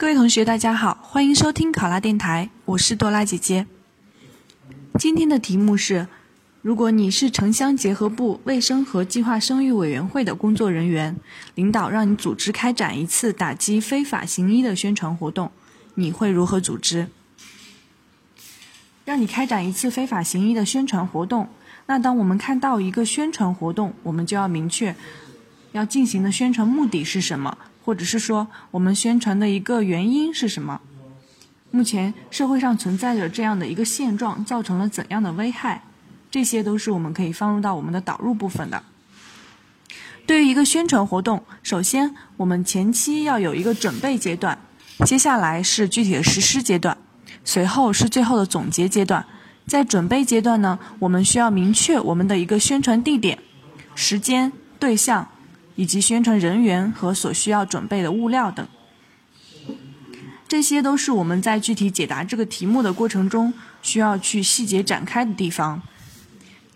各位同学，大家好，欢迎收听考拉电台，我是多拉姐姐。今天的题目是：如果你是城乡结合部卫生和计划生育委员会的工作人员，领导让你组织开展一次打击非法行医的宣传活动，你会如何组织？让你开展一次非法行医的宣传活动，那当我们看到一个宣传活动，我们就要明确要进行的宣传目的是什么。或者是说，我们宣传的一个原因是什么？目前社会上存在着这样的一个现状，造成了怎样的危害？这些都是我们可以放入到我们的导入部分的。对于一个宣传活动，首先我们前期要有一个准备阶段，接下来是具体的实施阶段，随后是最后的总结阶段。在准备阶段呢，我们需要明确我们的一个宣传地点、时间、对象。以及宣传人员和所需要准备的物料等，这些都是我们在具体解答这个题目的过程中需要去细节展开的地方。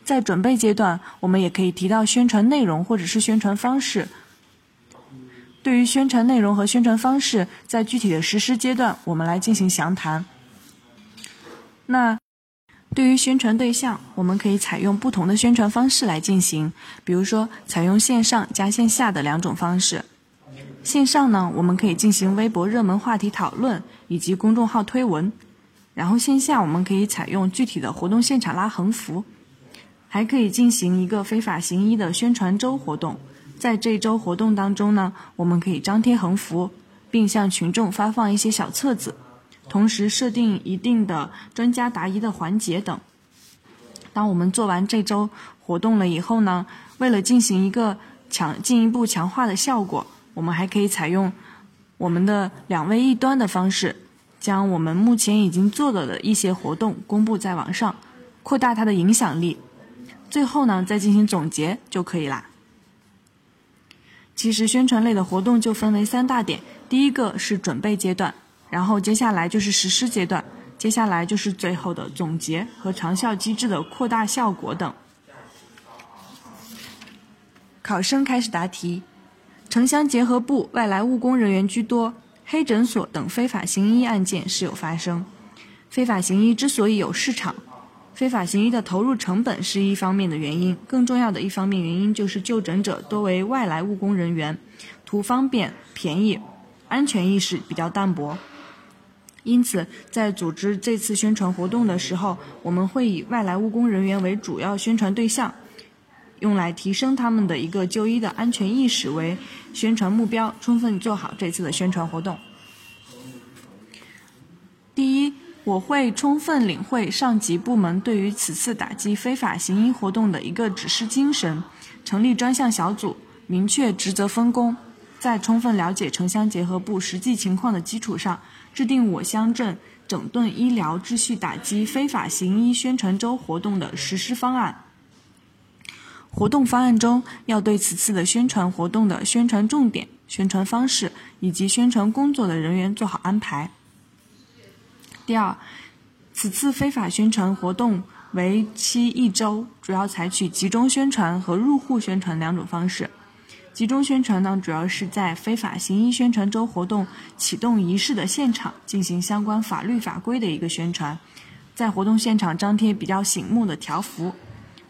在准备阶段，我们也可以提到宣传内容或者是宣传方式。对于宣传内容和宣传方式，在具体的实施阶段，我们来进行详谈。那。对于宣传对象，我们可以采用不同的宣传方式来进行，比如说采用线上加线下的两种方式。线上呢，我们可以进行微博热门话题讨论以及公众号推文；然后线下我们可以采用具体的活动现场拉横幅，还可以进行一个非法行医的宣传周活动。在这周活动当中呢，我们可以张贴横幅，并向群众发放一些小册子。同时设定一定的专家答疑的环节等。当我们做完这周活动了以后呢，为了进行一个强进一步强化的效果，我们还可以采用我们的两位一端的方式，将我们目前已经做了的一些活动公布在网上，扩大它的影响力。最后呢，再进行总结就可以啦。其实宣传类的活动就分为三大点，第一个是准备阶段。然后接下来就是实施阶段，接下来就是最后的总结和长效机制的扩大效果等。考生开始答题：城乡结合部外来务工人员居多，黑诊所等非法行医案件时有发生。非法行医之所以有市场，非法行医的投入成本是一方面的原因，更重要的一方面原因就是就诊者多为外来务工人员，图方便、便宜，安全意识比较淡薄。因此，在组织这次宣传活动的时候，我们会以外来务工人员为主要宣传对象，用来提升他们的一个就医的安全意识为宣传目标，充分做好这次的宣传活动。第一，我会充分领会上级部门对于此次打击非法行医活动的一个指示精神，成立专项小组，明确职责分工。在充分了解城乡结合部实际情况的基础上，制定我乡镇整顿医疗秩序、打击非法行医宣传周活动的实施方案。活动方案中要对此次的宣传活动的宣传重点、宣传方式以及宣传工作的人员做好安排。第二，此次非法宣传活动为期一周，主要采取集中宣传和入户宣传两种方式。集中宣传呢，主要是在非法行医宣传周活动启动仪式的现场进行相关法律法规的一个宣传，在活动现场张贴比较醒目的条幅，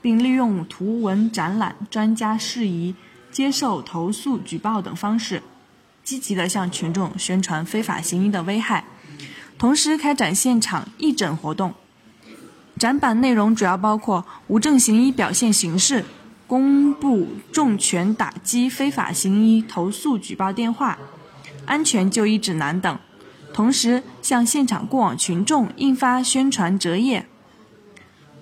并利用图文展览、专家事宜、接受投诉举报等方式，积极的向群众宣传非法行医的危害，同时开展现场义诊活动。展板内容主要包括无证行医表现形式。公布重拳打击非法行医投诉举报电话、安全就医指南等，同时向现场过往群众印发宣传折页。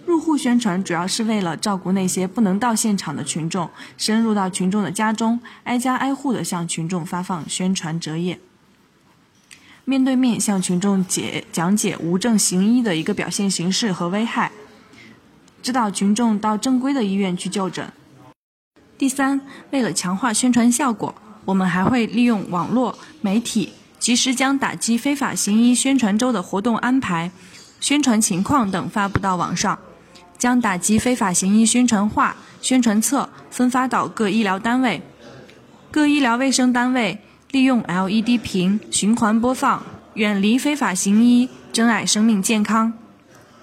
入户宣传主要是为了照顾那些不能到现场的群众，深入到群众的家中，挨家挨户的向群众发放宣传折页，面对面向群众解讲解无证行医的一个表现形式和危害。指导群众到正规的医院去就诊。第三，为了强化宣传效果，我们还会利用网络媒体，及时将打击非法行医宣传周的活动安排、宣传情况等发布到网上，将打击非法行医宣传画、宣传册分发到各医疗单位。各医疗卫生单位利用 LED 屏循环播放“远离非法行医，珍爱生命健康”、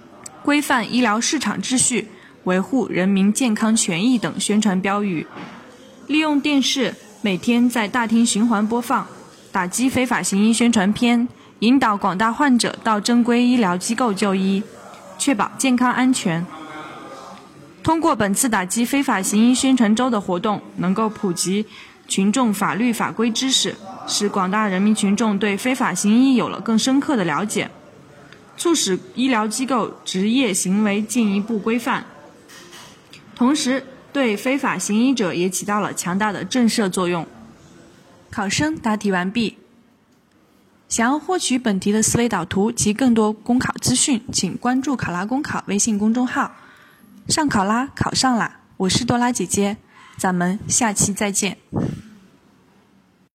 “规范医疗市场秩序，维护人民健康权益”等宣传标语；利用电视每天在大厅循环播放打击非法行医宣传片，引导广大患者到正规医疗机构就医，确保健康安全。通过本次打击非法行医宣传周的活动，能够普及。群众法律法规知识，使广大人民群众对非法行医有了更深刻的了解，促使医疗机构执业行为进一步规范，同时对非法行医者也起到了强大的震慑作用。考生答题完毕。想要获取本题的思维导图及更多公考资讯，请关注“考拉公考”微信公众号。上考拉考上啦！我是多拉姐姐，咱们下期再见。